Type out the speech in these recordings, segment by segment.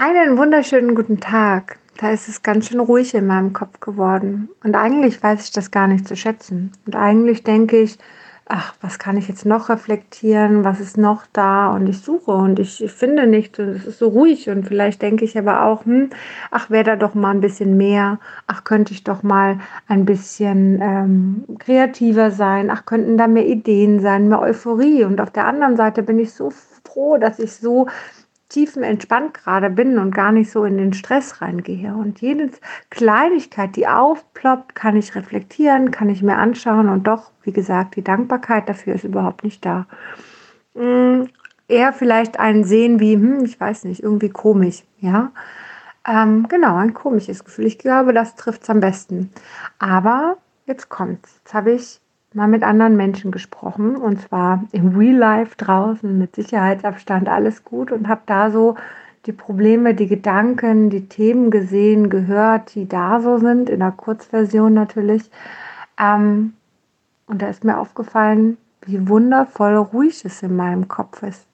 Einen wunderschönen guten Tag. Da ist es ganz schön ruhig in meinem Kopf geworden. Und eigentlich weiß ich das gar nicht zu schätzen. Und eigentlich denke ich, ach, was kann ich jetzt noch reflektieren? Was ist noch da? Und ich suche und ich finde nichts und es ist so ruhig. Und vielleicht denke ich aber auch, hm, ach, wäre da doch mal ein bisschen mehr. Ach, könnte ich doch mal ein bisschen ähm, kreativer sein. Ach, könnten da mehr Ideen sein, mehr Euphorie. Und auf der anderen Seite bin ich so froh, dass ich so tiefenentspannt gerade bin und gar nicht so in den Stress reingehe. Und jede Kleinigkeit, die aufploppt, kann ich reflektieren, kann ich mir anschauen und doch, wie gesagt, die Dankbarkeit dafür ist überhaupt nicht da. Hm, eher vielleicht ein Sehen wie, hm, ich weiß nicht, irgendwie komisch, ja. Ähm, genau, ein komisches Gefühl. Ich glaube, das trifft es am besten. Aber jetzt kommt's. Jetzt habe ich mal mit anderen Menschen gesprochen und zwar im Real Life draußen mit Sicherheitsabstand alles gut und habe da so die Probleme, die Gedanken, die Themen gesehen, gehört, die da so sind, in der Kurzversion natürlich. Ähm, und da ist mir aufgefallen, wie wundervoll ruhig es in meinem Kopf ist,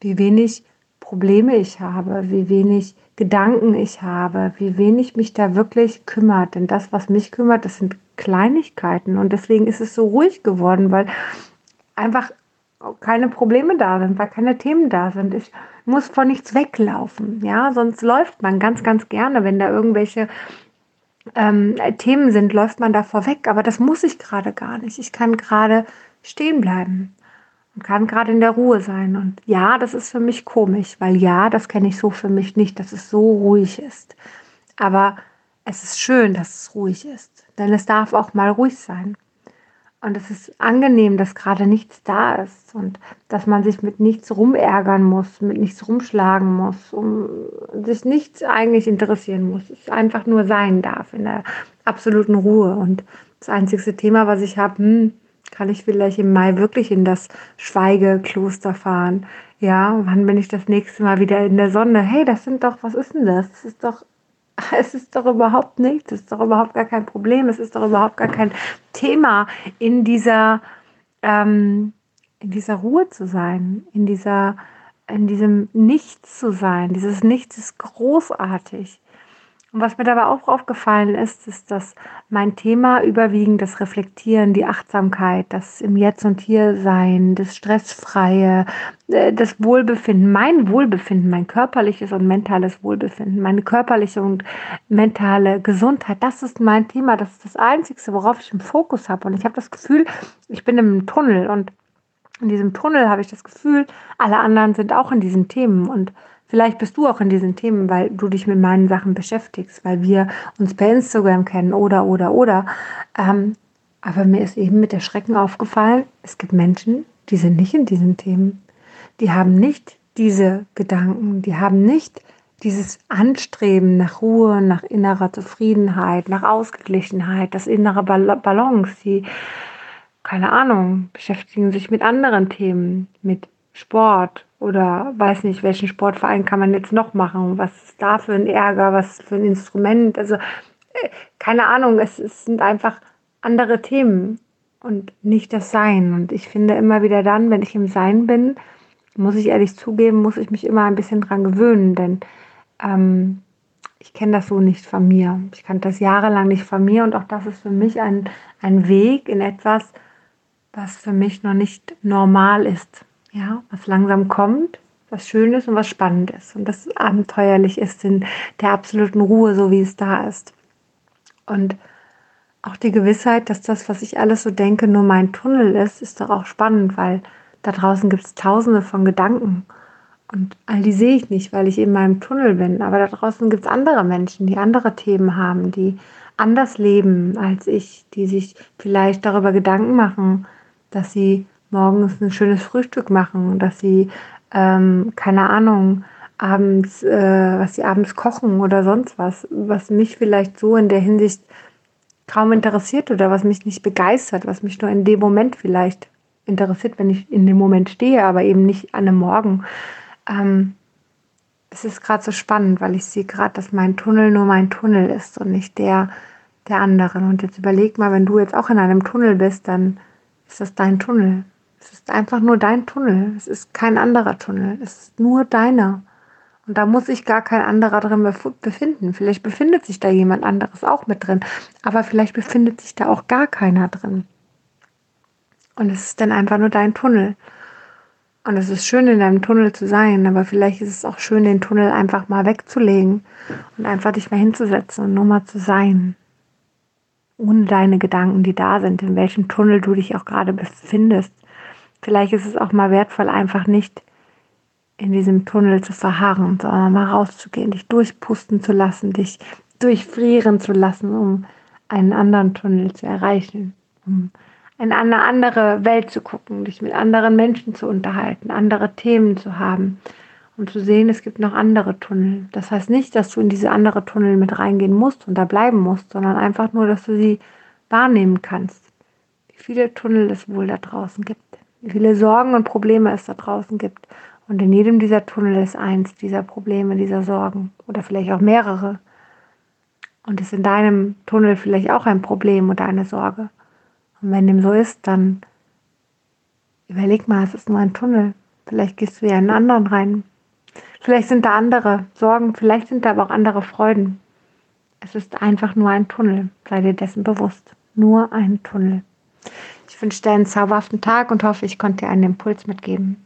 wie wenig Probleme ich habe, wie wenig Gedanken ich habe, wie wenig mich da wirklich kümmert. Denn das, was mich kümmert, das sind Kleinigkeiten. Und deswegen ist es so ruhig geworden, weil einfach keine Probleme da sind, weil keine Themen da sind. Ich muss vor nichts weglaufen. Ja, sonst läuft man ganz, ganz gerne, wenn da irgendwelche ähm, Themen sind, läuft man da vorweg. Aber das muss ich gerade gar nicht. Ich kann gerade stehen bleiben und kann gerade in der Ruhe sein. Und ja, das ist für mich komisch, weil ja, das kenne ich so für mich nicht, dass es so ruhig ist. Aber es ist schön, dass es ruhig ist, denn es darf auch mal ruhig sein. Und es ist angenehm, dass gerade nichts da ist und dass man sich mit nichts rumärgern muss, mit nichts rumschlagen muss, um sich nichts eigentlich interessieren muss. Es einfach nur sein darf in der absoluten Ruhe. Und das einzigste Thema, was ich habe, hm, kann ich vielleicht im Mai wirklich in das Schweigekloster fahren? Ja, wann bin ich das nächste Mal wieder in der Sonne? Hey, das sind doch, was ist denn das? Das ist doch, es ist doch überhaupt nichts, es ist doch überhaupt gar kein Problem, es ist doch überhaupt gar kein Thema, in dieser, ähm, in dieser Ruhe zu sein, in dieser, in diesem Nichts zu sein. Dieses Nichts ist großartig. Und was mir dabei auch aufgefallen ist, ist, dass mein Thema überwiegend das Reflektieren, die Achtsamkeit, das im Jetzt und Hier sein, das Stressfreie, äh, das Wohlbefinden, mein Wohlbefinden, mein körperliches und mentales Wohlbefinden, meine körperliche und mentale Gesundheit, das ist mein Thema. Das ist das Einzige, worauf ich im Fokus habe. Und ich habe das Gefühl, ich bin im Tunnel und in diesem Tunnel habe ich das Gefühl, alle anderen sind auch in diesen Themen und Vielleicht bist du auch in diesen Themen, weil du dich mit meinen Sachen beschäftigst, weil wir uns per Instagram kennen oder, oder, oder. Ähm, aber mir ist eben mit der Schrecken aufgefallen, es gibt Menschen, die sind nicht in diesen Themen. Die haben nicht diese Gedanken, die haben nicht dieses Anstreben nach Ruhe, nach innerer Zufriedenheit, nach Ausgeglichenheit, das innere Balance, die, keine Ahnung, beschäftigen sich mit anderen Themen, mit Sport, oder weiß nicht, welchen Sportverein kann man jetzt noch machen? Was ist da für ein Ärger? Was für ein Instrument? Also, äh, keine Ahnung, es, es sind einfach andere Themen und nicht das Sein. Und ich finde immer wieder dann, wenn ich im Sein bin, muss ich ehrlich zugeben, muss ich mich immer ein bisschen dran gewöhnen, denn ähm, ich kenne das so nicht von mir. Ich kannte das jahrelang nicht von mir und auch das ist für mich ein, ein Weg in etwas, was für mich noch nicht normal ist ja, was langsam kommt, was schön ist und was spannend ist und das abenteuerlich ist in der absoluten Ruhe, so wie es da ist. Und auch die Gewissheit, dass das, was ich alles so denke, nur mein Tunnel ist, ist doch auch spannend, weil da draußen gibt es tausende von Gedanken. Und all die sehe ich nicht, weil ich in meinem Tunnel bin. Aber da draußen gibt es andere Menschen, die andere Themen haben, die anders leben als ich, die sich vielleicht darüber Gedanken machen, dass sie morgens ein schönes Frühstück machen, dass sie, ähm, keine Ahnung, abends, äh, was sie abends kochen oder sonst was, was mich vielleicht so in der Hinsicht kaum interessiert oder was mich nicht begeistert, was mich nur in dem Moment vielleicht interessiert, wenn ich in dem Moment stehe, aber eben nicht an einem Morgen. Ähm, es ist gerade so spannend, weil ich sehe gerade, dass mein Tunnel nur mein Tunnel ist und nicht der der anderen. Und jetzt überleg mal, wenn du jetzt auch in einem Tunnel bist, dann ist das dein Tunnel. Es ist einfach nur dein Tunnel. Es ist kein anderer Tunnel. Es ist nur deiner. Und da muss sich gar kein anderer drin befinden. Vielleicht befindet sich da jemand anderes auch mit drin, aber vielleicht befindet sich da auch gar keiner drin. Und es ist dann einfach nur dein Tunnel. Und es ist schön, in deinem Tunnel zu sein, aber vielleicht ist es auch schön, den Tunnel einfach mal wegzulegen und einfach dich mal hinzusetzen und nur mal zu sein. Ohne deine Gedanken, die da sind, in welchem Tunnel du dich auch gerade befindest. Vielleicht ist es auch mal wertvoll, einfach nicht in diesem Tunnel zu verharren, sondern mal rauszugehen, dich durchpusten zu lassen, dich durchfrieren zu lassen, um einen anderen Tunnel zu erreichen, um in eine andere Welt zu gucken, dich mit anderen Menschen zu unterhalten, andere Themen zu haben und zu sehen, es gibt noch andere Tunnel. Das heißt nicht, dass du in diese andere Tunnel mit reingehen musst und da bleiben musst, sondern einfach nur, dass du sie wahrnehmen kannst. Wie viele Tunnel es wohl da draußen gibt, wie viele Sorgen und Probleme es da draußen gibt. Und in jedem dieser Tunnel ist eins dieser Probleme, dieser Sorgen oder vielleicht auch mehrere. Und ist in deinem Tunnel vielleicht auch ein Problem oder eine Sorge. Und wenn dem so ist, dann überleg mal, es ist nur ein Tunnel. Vielleicht gehst du ja in einen anderen rein. Vielleicht sind da andere Sorgen, vielleicht sind da aber auch andere Freuden. Es ist einfach nur ein Tunnel. Sei dir dessen bewusst. Nur ein Tunnel. Ich wünsche dir einen zauberhaften Tag und hoffe, ich konnte dir einen Impuls mitgeben.